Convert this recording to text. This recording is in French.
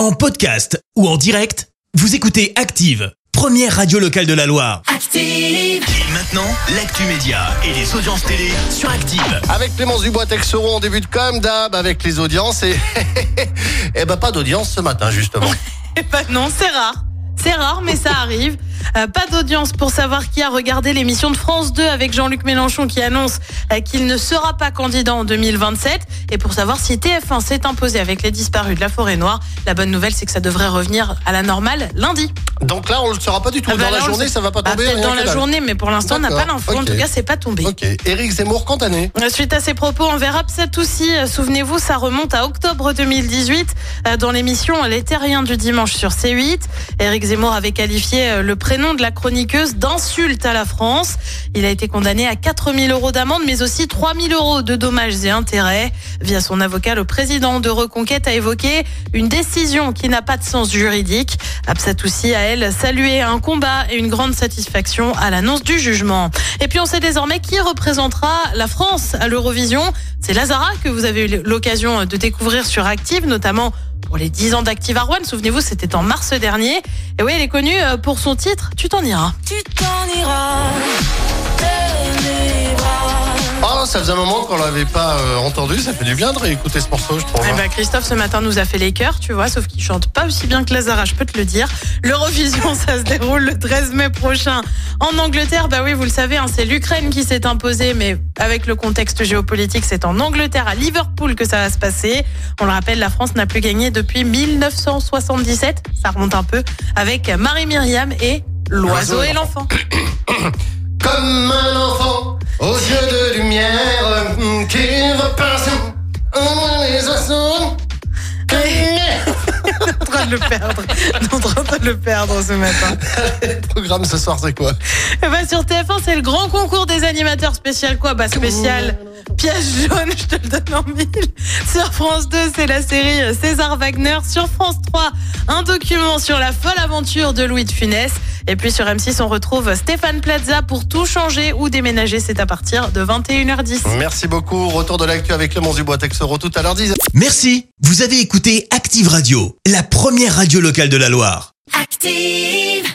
En podcast ou en direct, vous écoutez Active, première radio locale de la Loire. Active. Et maintenant, l'actu média et les audiences télé sur Active. Avec Clémence Dubois Texeron, on débute comme d'hab avec les audiences et et ben pas d'audience ce matin justement. Eh ben non, c'est rare. C'est rare, mais ça arrive. Euh, pas d'audience pour savoir qui a regardé l'émission de France 2 avec Jean-Luc Mélenchon qui annonce euh, qu'il ne sera pas candidat en 2027. Et pour savoir si TF1 s'est imposé avec les disparus de la forêt noire, la bonne nouvelle c'est que ça devrait revenir à la normale lundi. Donc là on le saura pas du tout Ah bah dans la on journée, ça va pas Bah, tomber. Dans la dalle. journée, mais pour l'instant on n'a pas l'info. En tout cas, c'est pas tombé. Ok. Éric Zemmour condamné. Suite à ces propos envers Absatoussi, euh, souvenez-vous, ça remonte à octobre 2018 euh, dans l'émission Les Terriens du dimanche sur C8. Éric Zemmour avait qualifié euh, le prénom de la chroniqueuse d'insulte à la France. Il a été condamné à 4000 euros d'amende, mais aussi 3000 euros de dommages et intérêts. Via son avocat, le président de Reconquête a évoqué une décision qui n'a pas de sens juridique. Absatoussi a, elle, salué un combat et une grande satisfaction à l'annonce du jugement. Et puis on sait désormais qui représentera la France à l'Eurovision. C'est Lazara que vous avez eu l'occasion de découvrir sur Active, notamment pour les 10 ans d'Active Arwan. Souvenez-vous, c'était en mars dernier. Et oui, elle est connue euh, pour son titre Tu t'en iras. Tu t'en iras. Ça faisait un moment qu'on l'avait pas euh, entendu, ça fait du bien de réécouter ce morceau, je trouve. Eh hein. ben, Christophe ce matin nous a fait les chœurs, tu vois, sauf qu'il chante pas aussi bien que Lazara, je peux te le dire. L'Eurovision, ça se déroule le 13 mai prochain en Angleterre. Bah oui, vous le savez, hein, c'est l'Ukraine qui s'est imposée, mais avec le contexte géopolitique, c'est en Angleterre, à Liverpool que ça va se passer. On le rappelle, la France n'a plus gagné depuis 1977, ça remonte un peu, avec Marie-Myriam et l'oiseau et l'enfant. Comme un enfant de le perdre. en train de le perdre ce matin. Le programme ce soir, c'est quoi? Eh ben, sur TF1, c'est le grand concours des animateurs spécial quoi? Bah spécial piège jaune, je te le donne en mille. Sur France 2, c'est la série César Wagner. Sur France 3, un document sur la folle aventure de Louis de Funès. Et puis sur M6, on retrouve Stéphane Plaza pour tout changer ou déménager. C'est à partir de 21h10. Merci beaucoup. Retour de l'actu avec Clémence Dubois Texeron tout à l'heure 10. Merci, vous avez écouté Active Radio, la première radio locale de la Loire. Active.